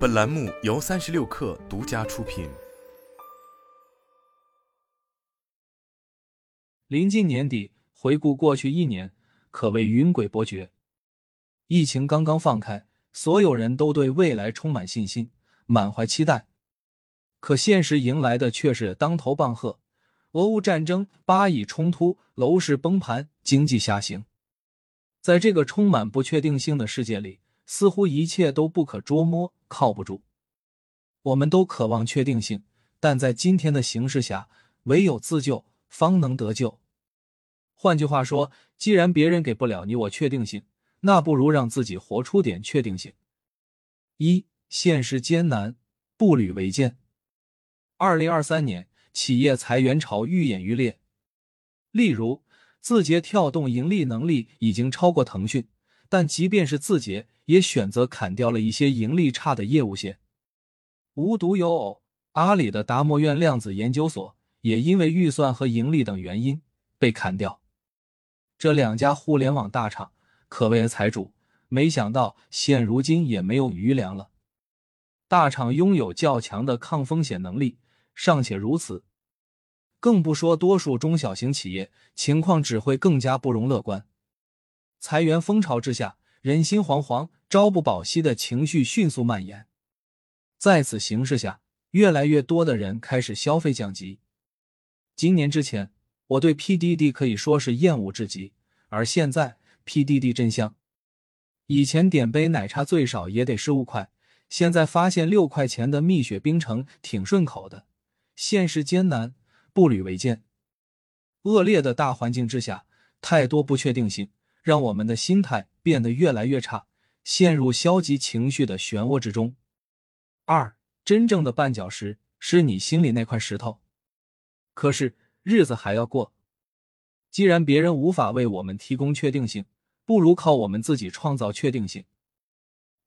本栏目由三十六氪独家出品。临近年底，回顾过去一年，可谓云诡波谲。疫情刚刚放开，所有人都对未来充满信心，满怀期待。可现实迎来的却是当头棒喝：俄乌战争、巴以冲突、楼市崩盘、经济下行。在这个充满不确定性的世界里，似乎一切都不可捉摸，靠不住。我们都渴望确定性，但在今天的形势下，唯有自救，方能得救。换句话说，既然别人给不了你我确定性，那不如让自己活出点确定性。一，现实艰难，步履维艰。二零二三年，企业裁员潮愈演愈烈。例如，字节跳动盈利能力已经超过腾讯，但即便是字节，也选择砍掉了一些盈利差的业务线。无独有偶，阿里的达摩院量子研究所也因为预算和盈利等原因被砍掉。这两家互联网大厂可谓财主，没想到现如今也没有余粮了。大厂拥有较强的抗风险能力，尚且如此，更不说多数中小型企业，情况只会更加不容乐观。裁员风潮之下，人心惶惶、朝不保夕的情绪迅速蔓延。在此形势下，越来越多的人开始消费降级。今年之前。我对 PDD 可以说是厌恶至极，而现在 PDD 真香。以前点杯奶茶最少也得十五块，现在发现六块钱的蜜雪冰城挺顺口的。现实艰难，步履维艰。恶劣的大环境之下，太多不确定性，让我们的心态变得越来越差，陷入消极情绪的漩涡之中。二，真正的绊脚石是你心里那块石头。可是。日子还要过，既然别人无法为我们提供确定性，不如靠我们自己创造确定性。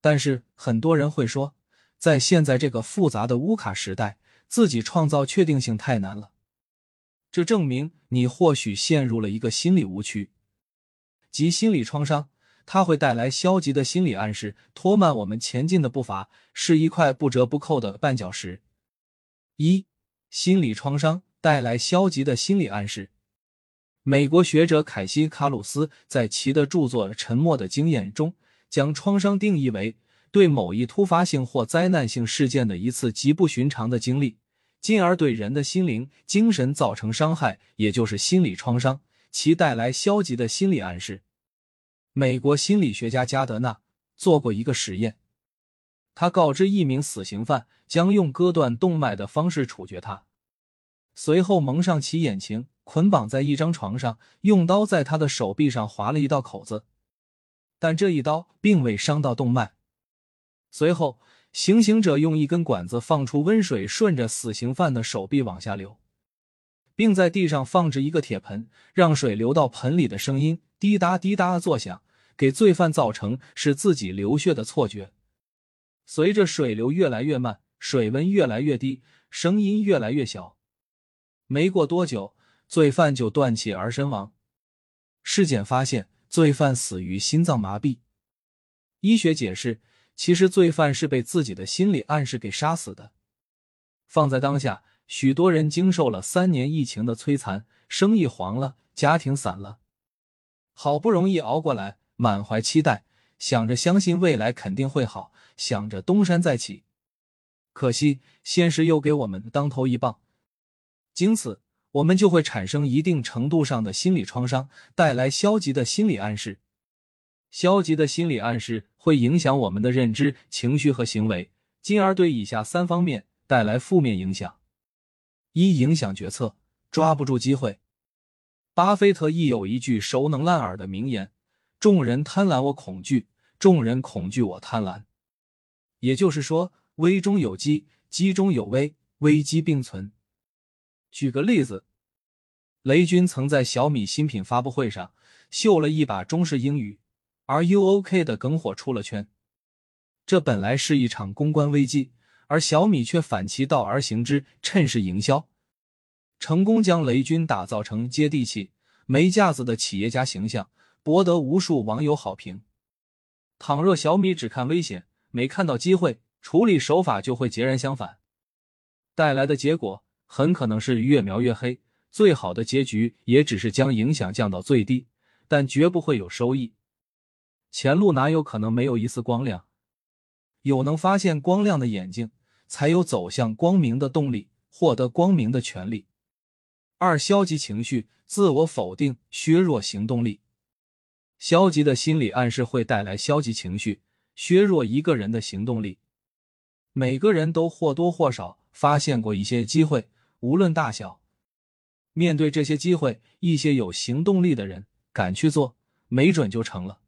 但是很多人会说，在现在这个复杂的乌卡时代，自己创造确定性太难了。这证明你或许陷入了一个心理误区，即心理创伤，它会带来消极的心理暗示，拖慢我们前进的步伐，是一块不折不扣的绊脚石。一，心理创伤。带来消极的心理暗示。美国学者凯西·卡鲁斯在其的著作《沉默的经验》中，将创伤定义为对某一突发性或灾难性事件的一次极不寻常的经历，进而对人的心灵、精神造成伤害，也就是心理创伤，其带来消极的心理暗示。美国心理学家加德纳做过一个实验，他告知一名死刑犯将用割断动脉的方式处决他。随后蒙上其眼睛，捆绑在一张床上，用刀在他的手臂上划了一道口子，但这一刀并未伤到动脉。随后，行刑者用一根管子放出温水，顺着死刑犯的手臂往下流，并在地上放置一个铁盆，让水流到盆里的声音滴答滴答的作响，给罪犯造成是自己流血的错觉。随着水流越来越慢，水温越来越低，声音越来越小。没过多久，罪犯就断气而身亡。尸检发现，罪犯死于心脏麻痹。医学解释，其实罪犯是被自己的心理暗示给杀死的。放在当下，许多人经受了三年疫情的摧残，生意黄了，家庭散了，好不容易熬过来，满怀期待，想着相信未来肯定会好，想着东山再起。可惜，现实又给我们当头一棒。经此，我们就会产生一定程度上的心理创伤，带来消极的心理暗示。消极的心理暗示会影响我们的认知、情绪和行为，进而对以下三方面带来负面影响：一、影响决策，抓不住机会。巴菲特亦有一句熟能烂耳的名言：“众人贪婪，我恐惧；众人恐惧，我贪婪。”也就是说，危中有机，机中有危，危机并存。举个例子，雷军曾在小米新品发布会上秀了一把中式英语，“Are you OK” 的梗火出了圈。这本来是一场公关危机，而小米却反其道而行之，趁势营销，成功将雷军打造成接地气、没架子的企业家形象，博得无数网友好评。倘若小米只看危险，没看到机会，处理手法就会截然相反，带来的结果很可能是越描越黑。最好的结局也只是将影响降到最低，但绝不会有收益。前路哪有可能没有一丝光亮？有能发现光亮的眼睛，才有走向光明的动力，获得光明的权利。二、消极情绪、自我否定削弱行动力。消极的心理暗示会带来消极情绪，削弱一个人的行动力。每个人都或多或少发现过一些机会，无论大小。面对这些机会，一些有行动力的人敢去做，没准就成了。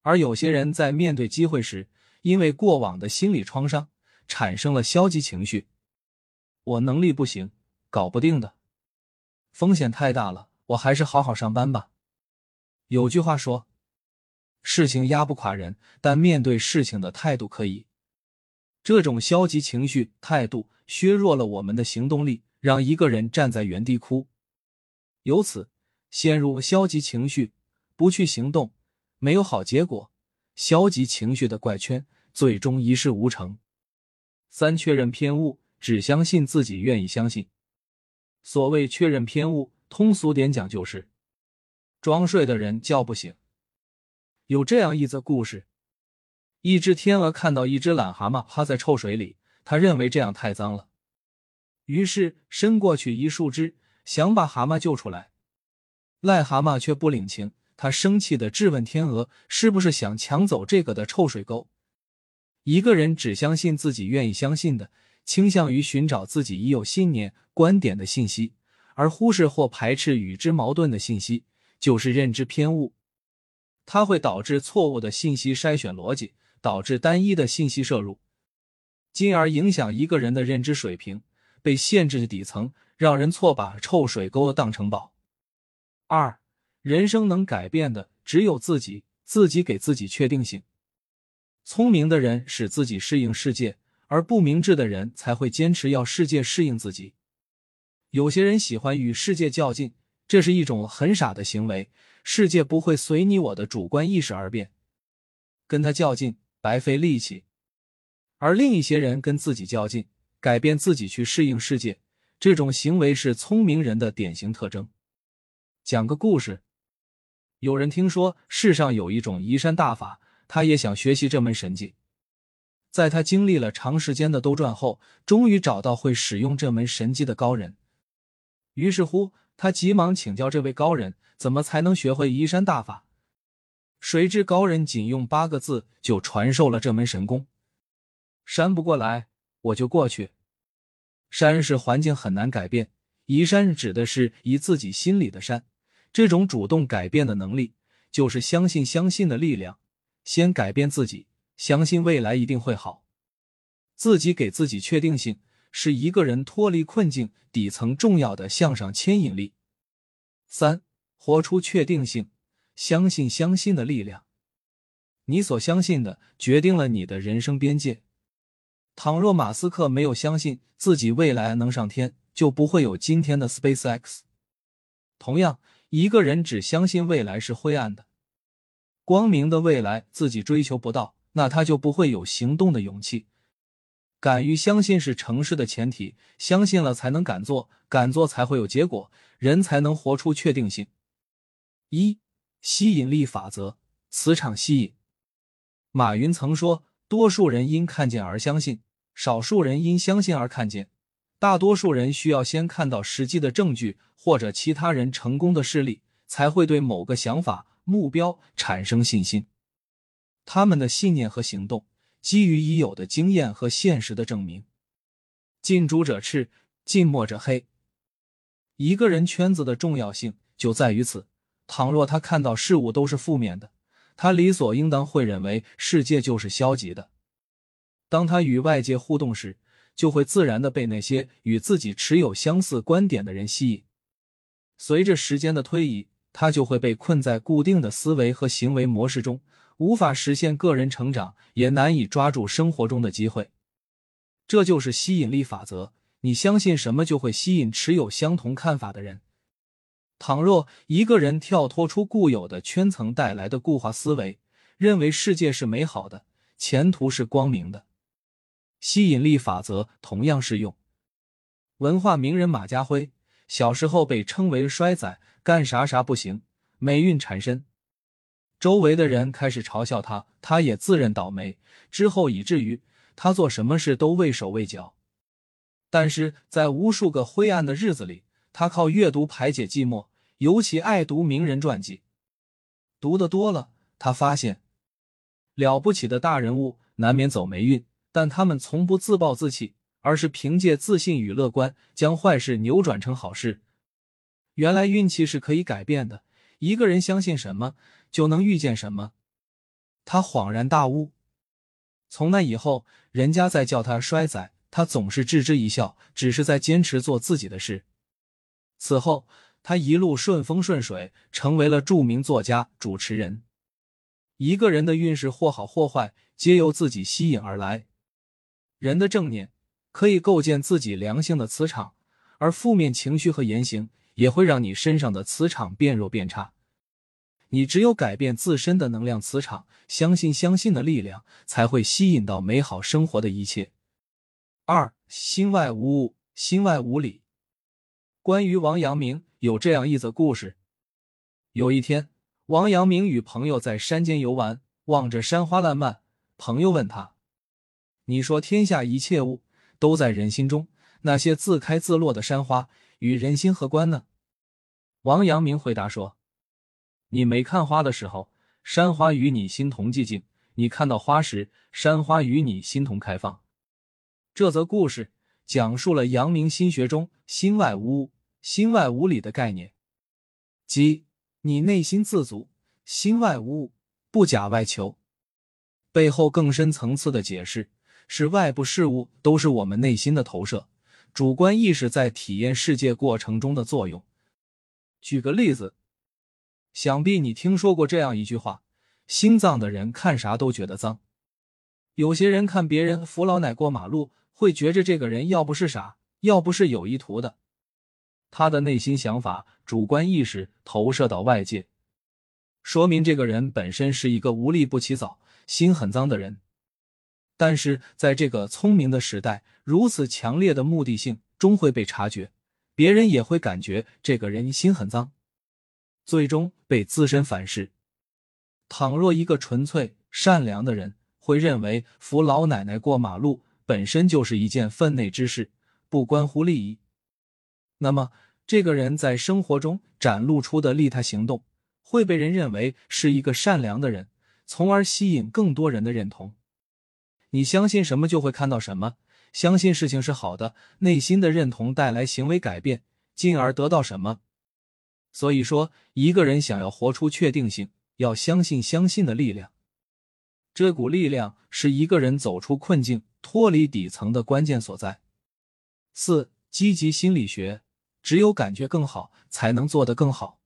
而有些人在面对机会时，因为过往的心理创伤，产生了消极情绪。我能力不行，搞不定的，风险太大了，我还是好好上班吧。有句话说：“事情压不垮人，但面对事情的态度可以。”这种消极情绪态度削弱了我们的行动力。让一个人站在原地哭，由此陷入消极情绪，不去行动，没有好结果。消极情绪的怪圈，最终一事无成。三、确认偏误，只相信自己愿意相信。所谓确认偏误，通俗点讲就是，装睡的人叫不醒。有这样一则故事：一只天鹅看到一只懒蛤蟆趴在臭水里，他认为这样太脏了。于是伸过去一树枝，想把蛤蟆救出来。癞蛤蟆却不领情，他生气的质问天鹅：“是不是想抢走这个的臭水沟？”一个人只相信自己愿意相信的，倾向于寻找自己已有信念、观点的信息，而忽视或排斥与之矛盾的信息，就是认知偏误。它会导致错误的信息筛选逻辑，导致单一的信息摄入，进而影响一个人的认知水平。被限制的底层，让人错把臭水沟当成宝。二，人生能改变的只有自己，自己给自己确定性。聪明的人使自己适应世界，而不明智的人才会坚持要世界适应自己。有些人喜欢与世界较劲，这是一种很傻的行为。世界不会随你我的主观意识而变，跟他较劲白费力气。而另一些人跟自己较劲。改变自己去适应世界，这种行为是聪明人的典型特征。讲个故事：有人听说世上有一种移山大法，他也想学习这门神技。在他经历了长时间的兜转后，终于找到会使用这门神技的高人。于是乎，他急忙请教这位高人，怎么才能学会移山大法？谁知高人仅用八个字就传授了这门神功：山不过来。我就过去。山是环境很难改变，移山指的是移自己心里的山。这种主动改变的能力，就是相信相信的力量。先改变自己，相信未来一定会好。自己给自己确定性，是一个人脱离困境底层重要的向上牵引力。三，活出确定性，相信相信的力量。你所相信的，决定了你的人生边界。倘若马斯克没有相信自己未来能上天，就不会有今天的 SpaceX。同样，一个人只相信未来是灰暗的，光明的未来自己追求不到，那他就不会有行动的勇气。敢于相信是成事的前提，相信了才能敢做，敢做才会有结果，人才能活出确定性。一、吸引力法则，磁场吸引。马云曾说。多数人因看见而相信，少数人因相信而看见，大多数人需要先看到实际的证据或者其他人成功的事例，才会对某个想法、目标产生信心。他们的信念和行动基于已有的经验和现实的证明。近朱者赤，近墨者黑。一个人圈子的重要性就在于此。倘若他看到事物都是负面的。他理所应当会认为世界就是消极的。当他与外界互动时，就会自然的被那些与自己持有相似观点的人吸引。随着时间的推移，他就会被困在固定的思维和行为模式中，无法实现个人成长，也难以抓住生活中的机会。这就是吸引力法则。你相信什么，就会吸引持有相同看法的人。倘若一个人跳脱出固有的圈层带来的固化思维，认为世界是美好的，前途是光明的，吸引力法则同样适用。文化名人马家辉小时候被称为衰仔，干啥啥不行，霉运缠身。周围的人开始嘲笑他，他也自认倒霉。之后以至于他做什么事都畏手畏脚。但是在无数个灰暗的日子里，他靠阅读排解寂寞，尤其爱读名人传记。读的多了，他发现了不起的大人物难免走霉运，但他们从不自暴自弃，而是凭借自信与乐观，将坏事扭转成好事。原来运气是可以改变的，一个人相信什么，就能遇见什么。他恍然大悟。从那以后，人家在叫他衰仔，他总是置之一笑，只是在坚持做自己的事。此后，他一路顺风顺水，成为了著名作家、主持人。一个人的运势或好或坏，皆由自己吸引而来。人的正念可以构建自己良性的磁场，而负面情绪和言行也会让你身上的磁场变弱变差。你只有改变自身的能量磁场，相信相信的力量，才会吸引到美好生活的一切。二心外无物，心外无理。关于王阳明有这样一则故事：有一天，王阳明与朋友在山间游玩，望着山花烂漫，朋友问他：“你说天下一切物都在人心中，那些自开自落的山花与人心何关呢？”王阳明回答说。你没看花的时候，山花与你心同寂静；你看到花时，山花与你心同开放。这则故事讲述了阳明心学中“心外无物，心外无理”的概念，即你内心自足，心外无物，不假外求。背后更深层次的解释是，外部事物都是我们内心的投射，主观意识在体验世界过程中的作用。举个例子。想必你听说过这样一句话：心脏的人看啥都觉得脏。有些人看别人扶老奶过马路，会觉着这个人要不是傻，要不是有意图的。他的内心想法、主观意识投射到外界，说明这个人本身是一个无利不起早、心很脏的人。但是在这个聪明的时代，如此强烈的目的性终会被察觉，别人也会感觉这个人心很脏。最终被自身反噬。倘若一个纯粹善良的人会认为扶老奶奶过马路本身就是一件分内之事，不关乎利益，那么这个人在生活中展露出的利他行动会被人认为是一个善良的人，从而吸引更多人的认同。你相信什么就会看到什么，相信事情是好的，内心的认同带来行为改变，进而得到什么。所以说，一个人想要活出确定性，要相信相信的力量。这股力量是一个人走出困境、脱离底层的关键所在。四、积极心理学，只有感觉更好，才能做得更好。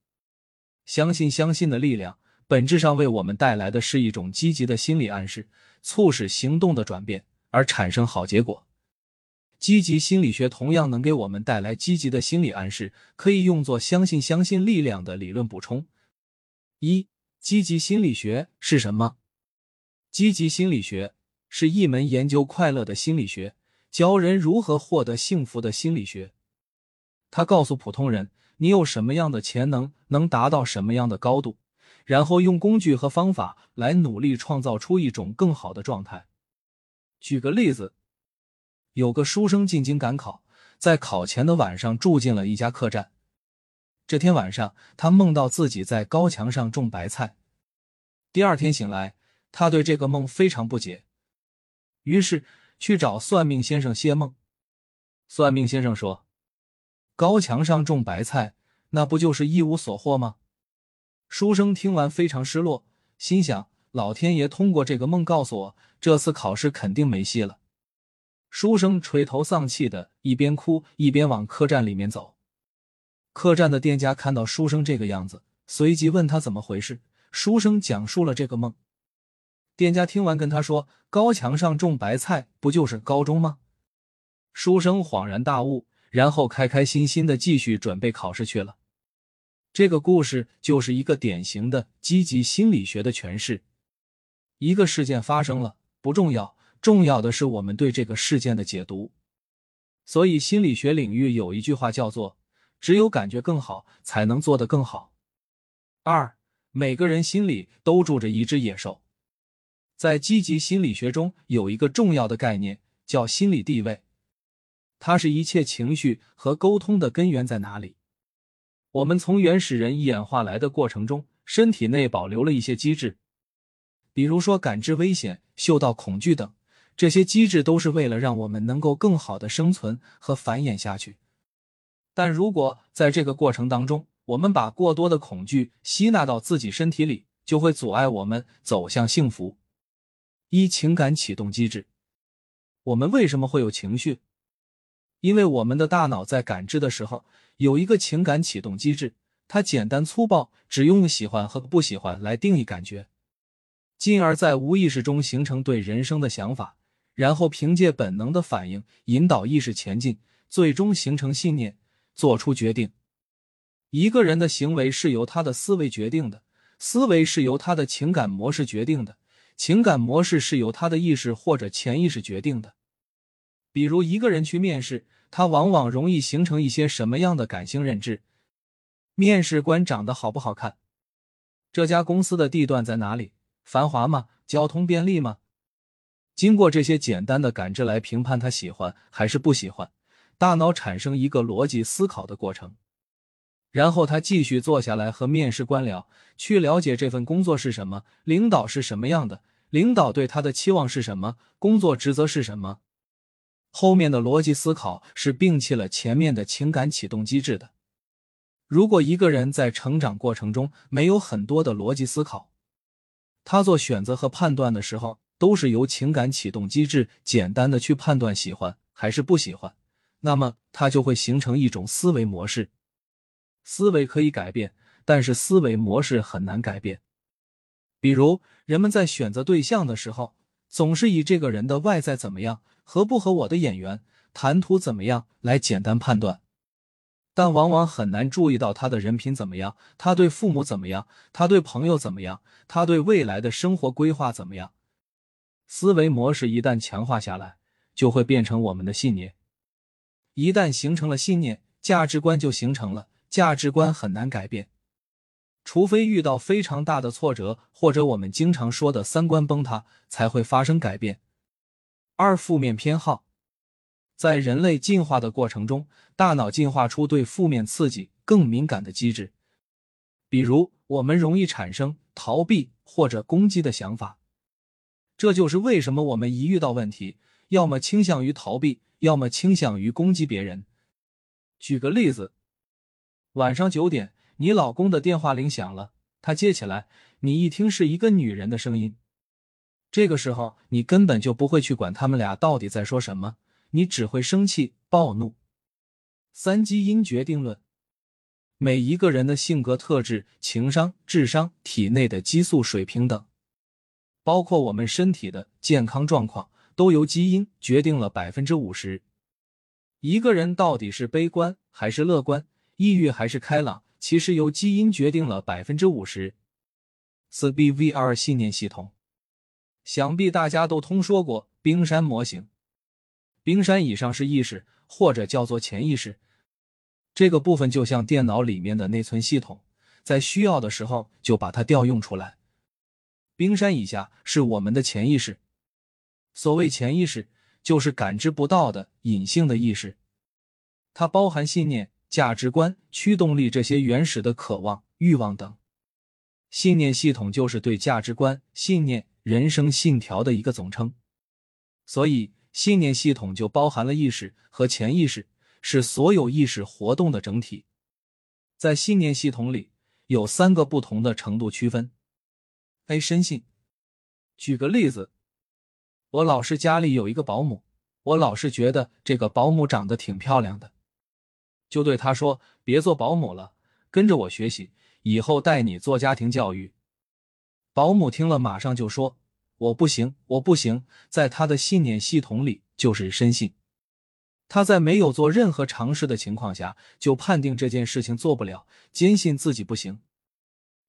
相信相信的力量，本质上为我们带来的是一种积极的心理暗示，促使行动的转变，而产生好结果。积极心理学同样能给我们带来积极的心理暗示，可以用作相信相信力量的理论补充。一、积极心理学是什么？积极心理学是一门研究快乐的心理学，教人如何获得幸福的心理学。他告诉普通人，你有什么样的潜能，能达到什么样的高度，然后用工具和方法来努力创造出一种更好的状态。举个例子。有个书生进京赶考，在考前的晚上住进了一家客栈。这天晚上，他梦到自己在高墙上种白菜。第二天醒来，他对这个梦非常不解，于是去找算命先生谢梦。算命先生说：“高墙上种白菜，那不就是一无所获吗？”书生听完非常失落，心想：“老天爷通过这个梦告诉我，这次考试肯定没戏了。”书生垂头丧气的，一边哭一边往客栈里面走。客栈的店家看到书生这个样子，随即问他怎么回事。书生讲述了这个梦。店家听完跟他说：“高墙上种白菜，不就是高中吗？”书生恍然大悟，然后开开心心的继续准备考试去了。这个故事就是一个典型的积极心理学的诠释。一个事件发生了，不重要。重要的是我们对这个事件的解读。所以心理学领域有一句话叫做：“只有感觉更好，才能做得更好。”二，每个人心里都住着一只野兽。在积极心理学中，有一个重要的概念叫心理地位，它是一切情绪和沟通的根源在哪里？我们从原始人演化来的过程中，身体内保留了一些机制，比如说感知危险、嗅到恐惧等。这些机制都是为了让我们能够更好的生存和繁衍下去。但如果在这个过程当中，我们把过多的恐惧吸纳到自己身体里，就会阻碍我们走向幸福。一、情感启动机制。我们为什么会有情绪？因为我们的大脑在感知的时候有一个情感启动机制，它简单粗暴，只用喜欢和不喜欢来定义感觉，进而，在无意识中形成对人生的想法。然后凭借本能的反应引导意识前进，最终形成信念，做出决定。一个人的行为是由他的思维决定的，思维是由他的情感模式决定的，情感模式是由他的意识或者潜意识决定的。比如一个人去面试，他往往容易形成一些什么样的感性认知？面试官长得好不好看？这家公司的地段在哪里？繁华吗？交通便利吗？经过这些简单的感知来评判他喜欢还是不喜欢，大脑产生一个逻辑思考的过程，然后他继续坐下来和面试官聊，去了解这份工作是什么，领导是什么样的，领导对他的期望是什么，工作职责是什么。后面的逻辑思考是摒弃了前面的情感启动机制的。如果一个人在成长过程中没有很多的逻辑思考，他做选择和判断的时候。都是由情感启动机制简单的去判断喜欢还是不喜欢，那么它就会形成一种思维模式。思维可以改变，但是思维模式很难改变。比如，人们在选择对象的时候，总是以这个人的外在怎么样，合不合我的眼缘，谈吐怎么样来简单判断，但往往很难注意到他的人品怎么样，他对父母怎么样，他对朋友怎么样，他对未来的生活规划怎么样。思维模式一旦强化下来，就会变成我们的信念。一旦形成了信念，价值观就形成了。价值观很难改变，除非遇到非常大的挫折，或者我们经常说的三观崩塌，才会发生改变。二、负面偏好，在人类进化的过程中，大脑进化出对负面刺激更敏感的机制，比如我们容易产生逃避或者攻击的想法。这就是为什么我们一遇到问题，要么倾向于逃避，要么倾向于攻击别人。举个例子，晚上九点，你老公的电话铃响了，他接起来，你一听是一个女人的声音，这个时候你根本就不会去管他们俩到底在说什么，你只会生气暴怒。三基因决定论，每一个人的性格特质、情商、智商、体内的激素水平等。包括我们身体的健康状况，都由基因决定了百分之五十。一个人到底是悲观还是乐观，抑郁还是开朗，其实由基因决定了百分之五十。四 B V R 信念系统，想必大家都听说过冰山模型。冰山以上是意识，或者叫做潜意识，这个部分就像电脑里面的内存系统，在需要的时候就把它调用出来。冰山以下是我们的潜意识。所谓潜意识，就是感知不到的隐性的意识，它包含信念、价值观、驱动力这些原始的渴望、欲望等。信念系统就是对价值观、信念、人生信条的一个总称。所以，信念系统就包含了意识和潜意识，是所有意识活动的整体。在信念系统里，有三个不同的程度区分。A 深信。举个例子，我老师家里有一个保姆，我老是觉得这个保姆长得挺漂亮的，就对她说：“别做保姆了，跟着我学习，以后带你做家庭教育。”保姆听了，马上就说：“我不行，我不行。”在他的信念系统里就是深信，他在没有做任何尝试的情况下，就判定这件事情做不了，坚信自己不行。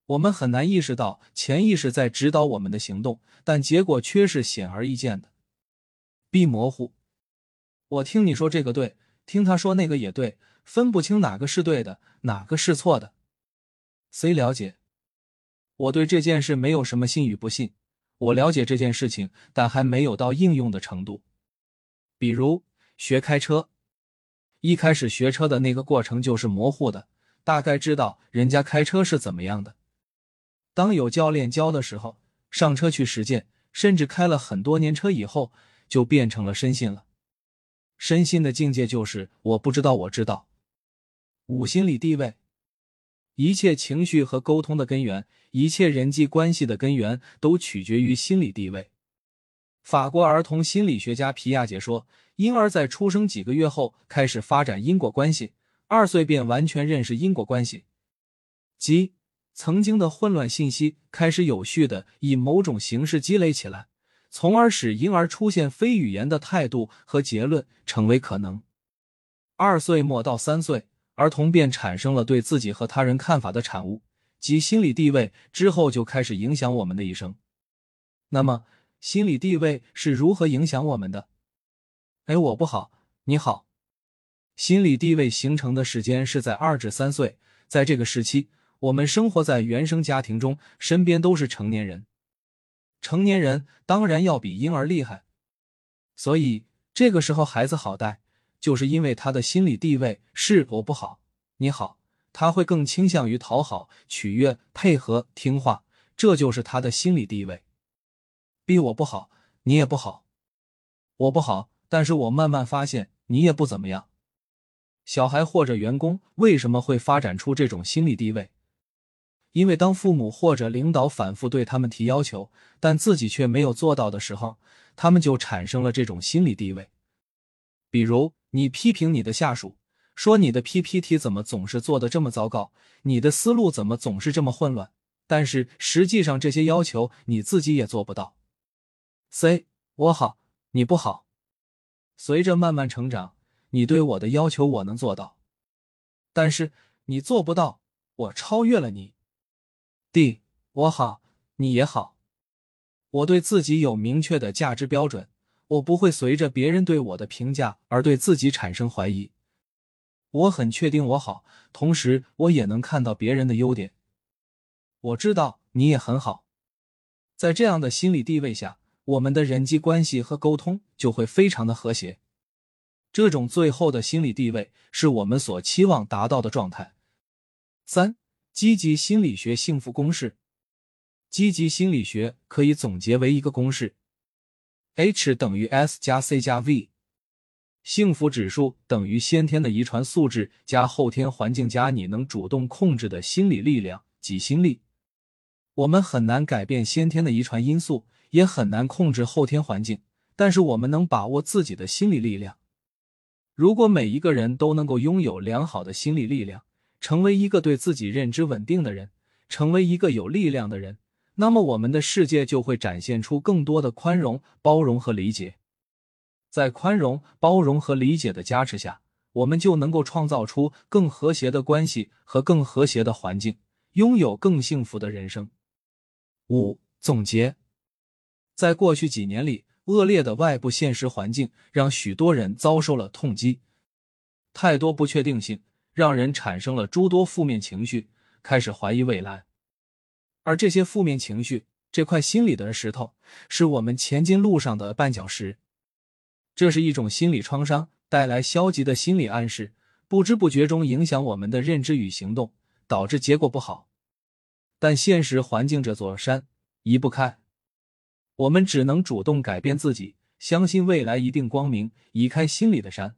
我们很难意识到潜意识在指导我们的行动，但结果却是显而易见的。，B 模糊。我听你说这个对，听他说那个也对，分不清哪个是对的，哪个是错的。C 了解。我对这件事没有什么信与不信，我了解这件事情，但还没有到应用的程度。比如学开车，一开始学车的那个过程就是模糊的，大概知道人家开车是怎么样的。当有教练教的时候，上车去实践，甚至开了很多年车以后，就变成了深信了。深信的境界就是我不知道，我知道。五心理地位，一切情绪和沟通的根源，一切人际关系的根源，都取决于心理地位。法国儿童心理学家皮亚杰说，婴儿在出生几个月后开始发展因果关系，二岁便完全认识因果关系，即。曾经的混乱信息开始有序的以某种形式积累起来，从而使婴儿出现非语言的态度和结论成为可能。二岁末到三岁，儿童便产生了对自己和他人看法的产物及心理地位，之后就开始影响我们的一生。那么，心理地位是如何影响我们的？哎，我不好，你好。心理地位形成的时间是在二至三岁，在这个时期。我们生活在原生家庭中，身边都是成年人，成年人当然要比婴儿厉害，所以这个时候孩子好带，就是因为他的心理地位是我不好，你好，他会更倾向于讨好、取悦、配合、听话，这就是他的心理地位。逼我不好，你也不好，我不好，但是我慢慢发现你也不怎么样。小孩或者员工为什么会发展出这种心理地位？因为当父母或者领导反复对他们提要求，但自己却没有做到的时候，他们就产生了这种心理地位。比如，你批评你的下属，说你的 PPT 怎么总是做的这么糟糕，你的思路怎么总是这么混乱，但是实际上这些要求你自己也做不到。C，我好，你不好。随着慢慢成长，你对我的要求我能做到，但是你做不到，我超越了你。D，我好，你也好。我对自己有明确的价值标准，我不会随着别人对我的评价而对自己产生怀疑。我很确定我好，同时我也能看到别人的优点。我知道你也很好。在这样的心理地位下，我们的人际关系和沟通就会非常的和谐。这种最后的心理地位是我们所期望达到的状态。三。积极心理学幸福公式，积极心理学可以总结为一个公式：H 等于 S 加 C 加 V，幸福指数等于先天的遗传素质加后天环境加你能主动控制的心理力量及心力。我们很难改变先天的遗传因素，也很难控制后天环境，但是我们能把握自己的心理力量。如果每一个人都能够拥有良好的心理力量，成为一个对自己认知稳定的人，成为一个有力量的人，那么我们的世界就会展现出更多的宽容、包容和理解。在宽容、包容和理解的加持下，我们就能够创造出更和谐的关系和更和谐的环境，拥有更幸福的人生。五总结：在过去几年里，恶劣的外部现实环境让许多人遭受了痛击，太多不确定性。让人产生了诸多负面情绪，开始怀疑未来，而这些负面情绪，这块心里的石头，是我们前进路上的绊脚石。这是一种心理创伤带来消极的心理暗示，不知不觉中影响我们的认知与行动，导致结果不好。但现实环境这座山移不开，我们只能主动改变自己，相信未来一定光明，移开心里的山。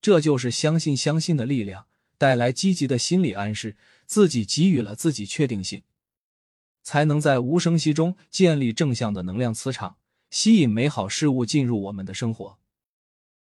这就是相信相信的力量，带来积极的心理暗示，自己给予了自己确定性，才能在无声息中建立正向的能量磁场，吸引美好事物进入我们的生活。